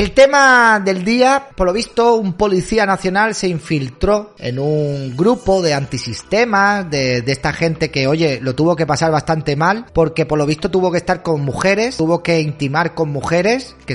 El tema del día, por lo visto, un policía nacional se infiltró en un grupo de antisistemas, de, de esta gente que, oye, lo tuvo que pasar bastante mal, porque por lo visto tuvo que estar con mujeres, tuvo que intimar con mujeres, que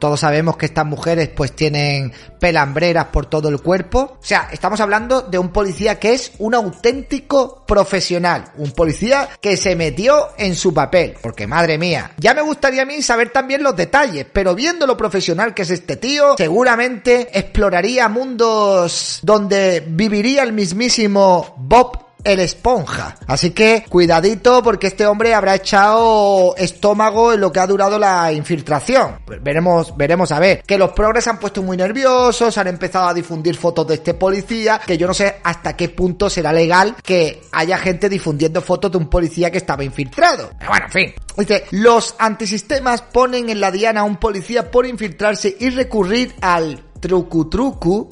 todos sabemos que estas mujeres pues tienen pelambreras por todo el cuerpo. O sea, estamos hablando de un policía que es un auténtico profesional, un policía que se metió en su papel, porque madre mía, ya me gustaría a mí saber también los detalles, pero viendo lo profesional que es este tío, seguramente exploraría mundos donde viviría el mismísimo Bob el esponja. Así que cuidadito porque este hombre habrá echado estómago en lo que ha durado la infiltración. Pues veremos, veremos a ver. Que los progres han puesto muy nerviosos, han empezado a difundir fotos de este policía, que yo no sé hasta qué punto será legal que haya gente difundiendo fotos de un policía que estaba infiltrado. Pero bueno, en fin. Dice, los antisistemas ponen en la diana a un policía por infiltrarse y recurrir al trucu trucu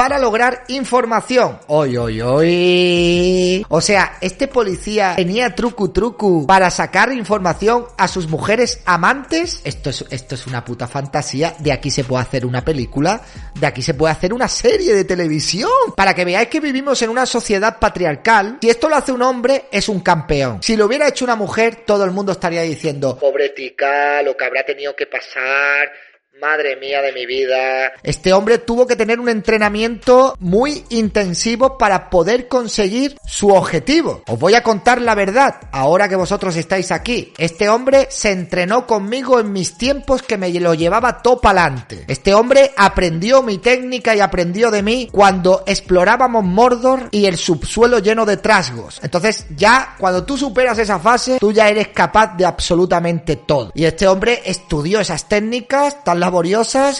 para lograr información. Oy, oy, oy. O sea, este policía tenía trucu trucu para sacar información a sus mujeres amantes. Esto es, esto es una puta fantasía. De aquí se puede hacer una película. De aquí se puede hacer una serie de televisión. Para que veáis que vivimos en una sociedad patriarcal. Si esto lo hace un hombre, es un campeón. Si lo hubiera hecho una mujer, todo el mundo estaría diciendo, pobre tica, lo que habrá tenido que pasar. Madre mía de mi vida. Este hombre tuvo que tener un entrenamiento muy intensivo para poder conseguir su objetivo. Os voy a contar la verdad, ahora que vosotros estáis aquí. Este hombre se entrenó conmigo en mis tiempos que me lo llevaba todo pa'lante. Este hombre aprendió mi técnica y aprendió de mí cuando explorábamos Mordor y el subsuelo lleno de trasgos. Entonces ya cuando tú superas esa fase, tú ya eres capaz de absolutamente todo. Y este hombre estudió esas técnicas tan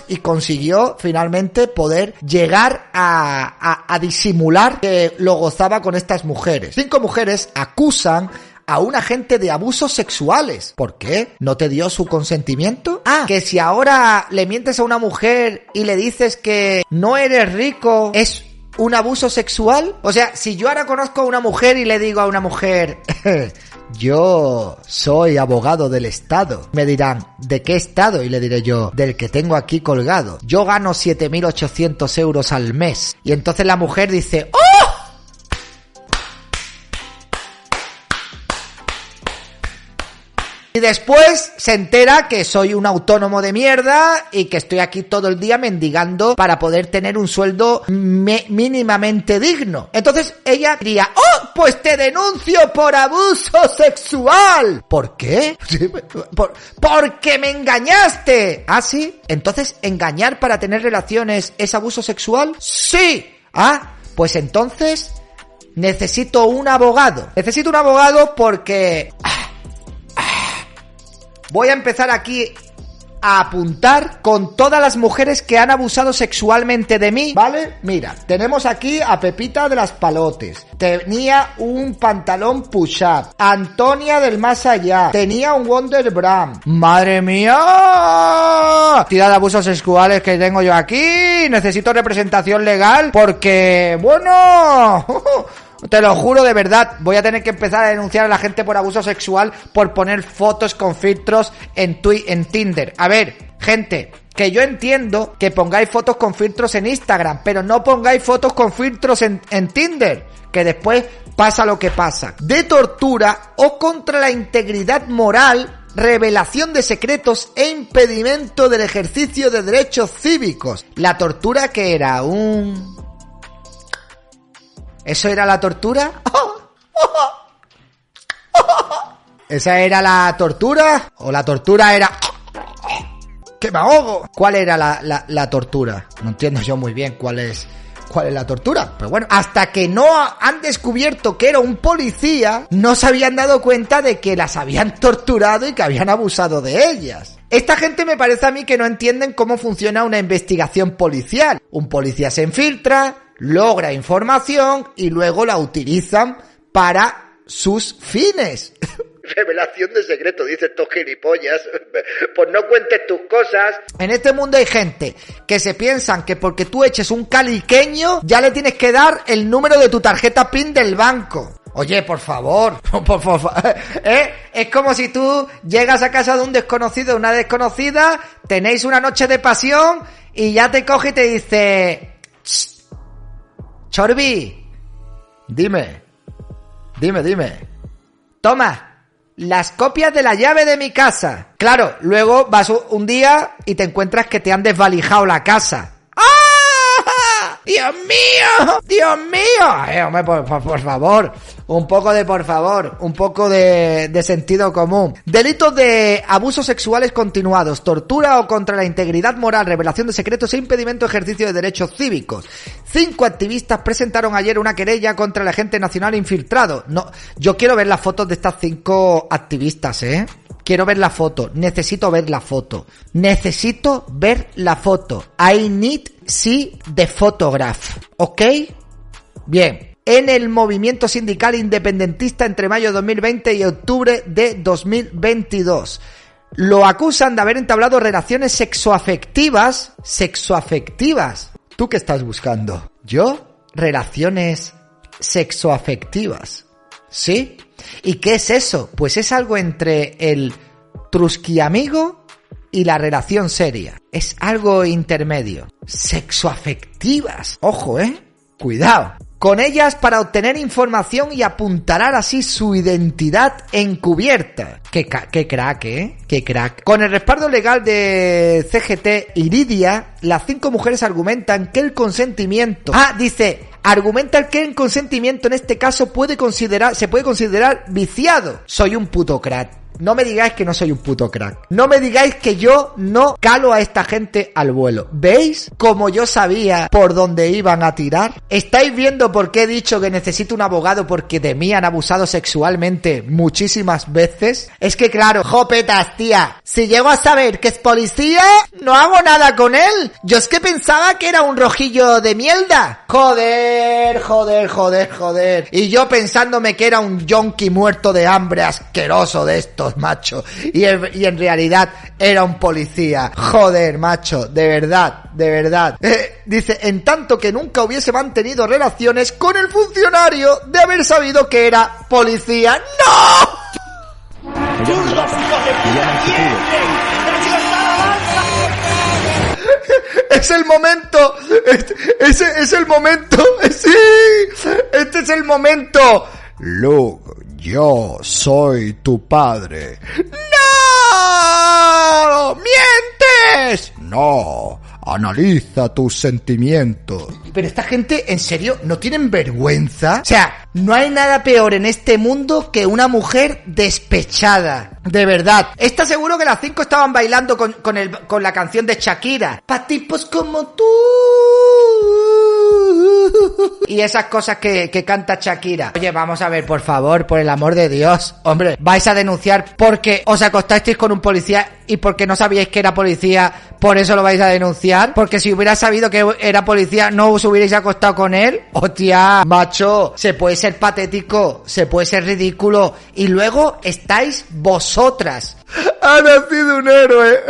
y consiguió finalmente poder llegar a, a, a disimular que lo gozaba con estas mujeres. Cinco mujeres acusan a un agente de abusos sexuales. ¿Por qué? ¿No te dio su consentimiento? Ah, que si ahora le mientes a una mujer y le dices que no eres rico, es un abuso sexual? O sea, si yo ahora conozco a una mujer y le digo a una mujer, yo soy abogado del Estado, me dirán, ¿de qué Estado? Y le diré yo, del que tengo aquí colgado. Yo gano 7.800 euros al mes. Y entonces la mujer dice, ¡Oh! Y después se entera que soy un autónomo de mierda y que estoy aquí todo el día mendigando para poder tener un sueldo me- mínimamente digno. Entonces ella diría, ¡Oh! Pues te denuncio por abuso sexual. ¿Por qué? Por- porque me engañaste. ¿Ah, sí? Entonces, ¿engañar para tener relaciones es abuso sexual? Sí. Ah, pues entonces necesito un abogado. Necesito un abogado porque... Voy a empezar aquí a apuntar con todas las mujeres que han abusado sexualmente de mí, ¿vale? Mira, tenemos aquí a Pepita de las Palotes. Tenía un pantalón push-up. Antonia del Más Allá. Tenía un Wonder Bram. ¡Madre mía! Tira de abusos sexuales que tengo yo aquí. Necesito representación legal porque, bueno... Te lo juro de verdad, voy a tener que empezar a denunciar a la gente por abuso sexual por poner fotos con filtros en en Tinder. A ver, Gente, que yo entiendo que pongáis fotos con filtros en Instagram, pero no pongáis fotos con filtros en Tinder, que después pasa lo que pasa. De tortura o contra la integridad moral, revelación de secretos e impedimento del ejercicio de derechos cívicos. La tortura que era un... ¿Eso era la tortura? ¿Esa era la tortura? ¿O la tortura era... ¡Que me ahogo! ¿Cuál era la, la, tortura? No entiendo yo muy bien cuál es cuál es la tortura. Pero bueno, hasta que no han descubierto que era un policía, no se habían dado cuenta de que las habían torturado y que habían abusado de ellas. Esta gente me parece a mí que no entienden cómo funciona una investigación policial. Un policía se infiltra, logra información y luego la utilizan para sus fines. Revelación de secreto, dice estos gilipollas. Pues no cuentes tus cosas. En este mundo hay gente que se piensan que porque tú eches un caliqueño, ya le tienes que dar el número de tu tarjeta PIN del banco. Oye, por favor, por favor, ¿eh? Es como si tú llegas a casa de un desconocido, una desconocida, tenéis una noche de pasión y ya te coge y te dice, "Shh, Chorbi, dime, dime, dime, toma, las copias de la llave de mi casa. Claro, luego vas un día y te encuentras que te han desvalijado la casa. ¡Ah! ¡Dios mío! ¡Dios mío! Eh, hombre, por, favor, un poco de por favor, un poco de, de sentido común. Delitos de abusos sexuales continuados, tortura o contra la integridad moral, revelación de secretos e impedimento ejercicio de derechos cívicos. Cinco activistas presentaron ayer una querella contra el agente nacional infiltrado. No, yo quiero ver las fotos de estas cinco activistas, ¿eh? Quiero ver la foto. Necesito ver la foto. Necesito ver la foto. I need see the photograph. ¿Ok? Bien. En el movimiento sindical independentista entre mayo de 2020 y octubre de 2022. Lo acusan de haber entablado relaciones sexoafectivas. Sexoafectivas. ¿Tú qué estás buscando? ¿Yo? Relaciones sexoafectivas. ¿Sí? ¿Y qué es eso? Pues es algo entre el trusquiamigo y la relación seria. Es algo intermedio. Sexoafectivas. Ojo, ¿eh? Cuidado. Con ellas para obtener información y apuntalar así su identidad encubierta. Qué, crack, ¿eh? Qué crack. Con el respaldo legal de CGT Iridia, las cinco mujeres argumentan que el consentimiento... Ah, dice, argumentan que el consentimiento en este caso puede considerar, se puede considerar viciado. Soy un puto crack. No me digáis que no soy un puto crack. No me digáis que yo no calo a esta gente al vuelo. ¿Veis cómo yo sabía por dónde iban a tirar? ¿Estáis viendo por qué he dicho que necesito un abogado porque de mí han abusado sexualmente muchísimas veces? Es que claro, jopetas, tía. Si llego a saber que es policía, no hago nada con él. Yo es que pensaba que era un rojillo de mierda. Joder, joder, joder, joder. Y yo pensándome que era un yonki muerto de hambre asqueroso de estos, macho. Y en, realidad era un policía. Joder, macho, de verdad, de verdad. Eh, dice, en tanto que nunca hubiese mantenido relaciones con el funcionario de haber sabido que era policía. ¡No! Es el momento. Es el momento. Sí. Este es el momento. Luke, yo soy tu padre. ¡No! ¡Mientes! No. Analiza tus sentimientos. Pero esta gente, en serio, ¿no tienen vergüenza? O sea, no hay nada peor en este mundo que una mujer despechada. De verdad. Está seguro que las cinco estaban bailando con, con, el, con la canción de Shakira. Pa' tipos como tú. Y esas cosas que, que canta Shakira. Oye, vamos a ver, por favor, por el amor de Dios. Hombre, vais a denunciar porque os acostasteis con un policía y porque no sabíais que era policía, por eso lo vais a denunciar. Porque si hubierais sabido que era policía, no os hubierais acostado con él. Hostia, macho, se puede ser patético, se puede ser ridículo. Y luego estáis vosotras. Ha nacido un héroe.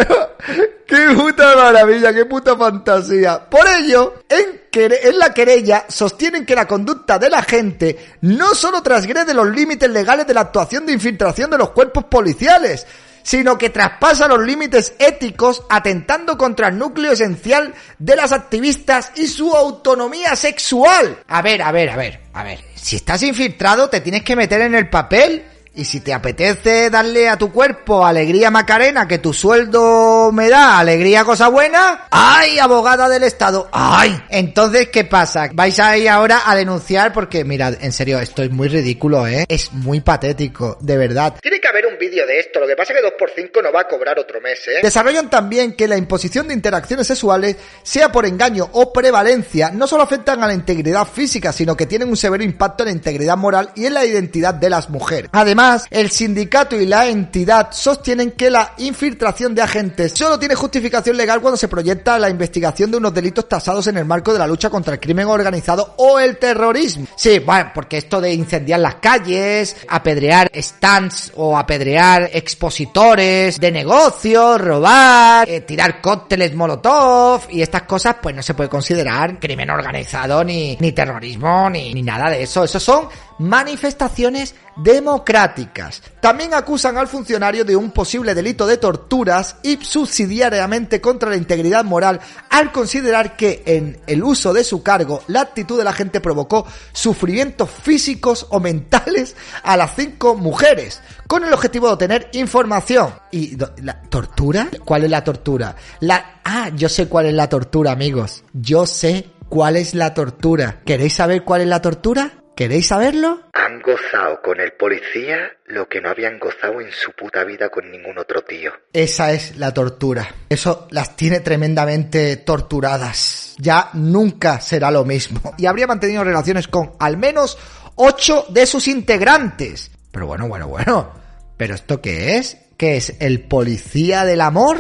¡Qué puta maravilla! ¡Qué puta fantasía! Por ello, en, en la querella sostienen que la conducta de la gente no solo transgrede los límites legales de la actuación de infiltración de los cuerpos policiales, sino que traspasa los límites éticos atentando contra el núcleo esencial de las activistas y su autonomía sexual. A ver, a ver, a ver, a ver. Si estás infiltrado te tienes que meter en el papel y si te apetece darle a tu cuerpo alegría Macarena, que tu sueldo me da alegría cosa buena, ¡ay, abogada del Estado! ¡Ay! Entonces, ¿qué pasa? Vais a ir ahora a denunciar porque, mirad, en serio, esto es muy ridículo, ¿eh? Es muy patético, de verdad. Tiene que haber un vídeo de esto, lo que pasa es que 2x5 no va a cobrar otro mes, ¿eh? Desarrollan también que la imposición de interacciones sexuales, sea por engaño o prevalencia, no solo afectan a la integridad física, sino que tienen un severo impacto en la integridad moral y en la identidad de las mujeres. Además, el sindicato y la entidad sostienen que la infiltración de agentes solo tiene justificación legal cuando se proyecta la investigación de unos delitos tasados en el marco de la lucha contra el crimen organizado o el terrorismo. Sí, bueno, porque esto de incendiar las calles, apedrear stands o apedrear expositores de negocios, robar, eh, tirar cócteles molotov y estas cosas, pues no se puede considerar crimen organizado ni, ni terrorismo ni, ni nada de eso. Esos son manifestaciones democráticas. También acusan al funcionario de un posible delito de torturas y subsidiariamente contra la integridad moral al considerar que en el uso de su cargo la actitud de la gente provocó sufrimientos físicos o mentales a las cinco mujeres con el objetivo de obtener información. ¿Y la tortura? ¿Cuál es la tortura? La Ah, yo sé cuál es la tortura, amigos. Yo sé cuál es la tortura. ¿Queréis saber cuál es la tortura? ¿Queréis saberlo? Han gozado con el policía lo que no habían gozado en su puta vida con ningún otro tío. Esa es la tortura. Eso las tiene tremendamente torturadas. Ya nunca será lo mismo. Y habría mantenido relaciones con al menos ocho de sus integrantes. Pero bueno, bueno, bueno. ¿Pero esto qué es? ¿Qué es? ¿El policía del amor?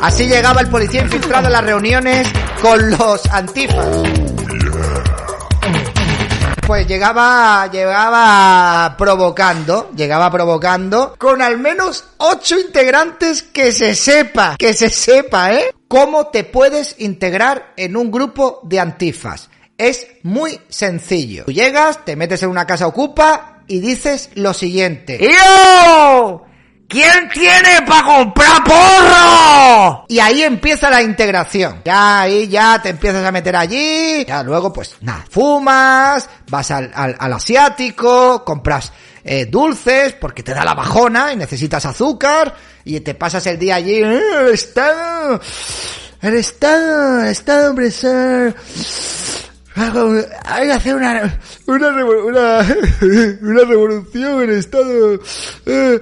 Así llegaba el policía infiltrado en las reuniones con los antifas pues llegaba, llegaba provocando, llegaba provocando con al menos ocho integrantes que se sepa, que se sepa, ¿eh? Cómo te puedes integrar en un grupo de antifas. Es muy sencillo. Tú llegas, te metes en una casa ocupa y dices lo siguiente. ¡Yo! ¿Quién tiene para comprar porro? Y ahí empieza la integración. Ya ahí ya te empiezas a meter allí. Ya luego pues nada, fumas, vas al, al, asiático, compras eh, dulces porque te da la bajona y necesitas azúcar. Y te pasas el día allí. Eh, el Estado. El Estado. El Estado opresor. Hay que hacer una, una, una, una revolución en Estado. Eh,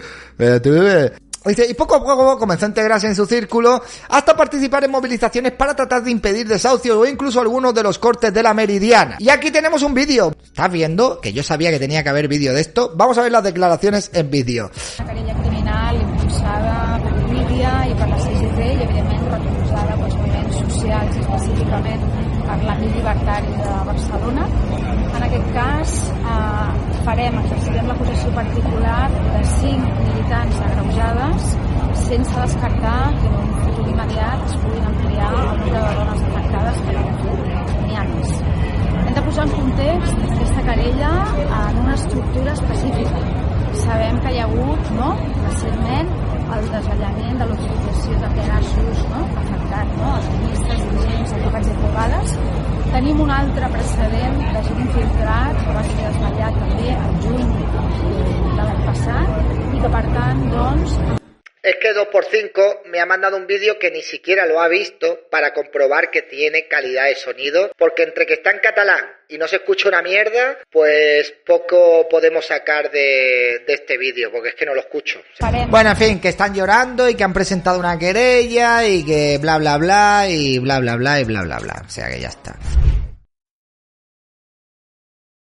y poco a poco comenzó a integrarse en su círculo hasta participar en movilizaciones para tratar de impedir desahucios o incluso algunos de los cortes de la meridiana. Y aquí tenemos un vídeo. ¿Estás viendo? Que yo sabía que tenía que haber vídeo de esto. Vamos a ver las declaraciones en vídeo. Una querella criminal impulsada per Líbia i per la CGT i evidentment recolzada pels moviments socials i específicament per l'àmbit llibertari de Barcelona. Aquest cas eh, farem, exercirem la possessió particular de cinc militants agreujades sense descartar que en un futur immediat es puguin ampliar el nombre de dones afectades que n'hi ha més. Hem de posar en context aquesta querella en una estructura específica. Sabem que hi ha hagut, no?, recentment, el desvetllament de l'utilització de pedaços no? Afectat, no? els ministres, dirigents, advocats i advocades. Tenim un altre precedent de gent infiltrat que va ser desvetllat també el juny de l'any passat i que per tant doncs Es que 2x5 me ha mandado un vídeo que ni siquiera lo ha visto para comprobar que tiene calidad de sonido, porque entre que está en catalán y no se escucha una mierda, pues poco podemos sacar de, de este vídeo, porque es que no lo escucho. Bueno, en fin, que están llorando y que han presentado una querella y que bla bla bla y bla bla bla y bla bla bla. O sea que ya está.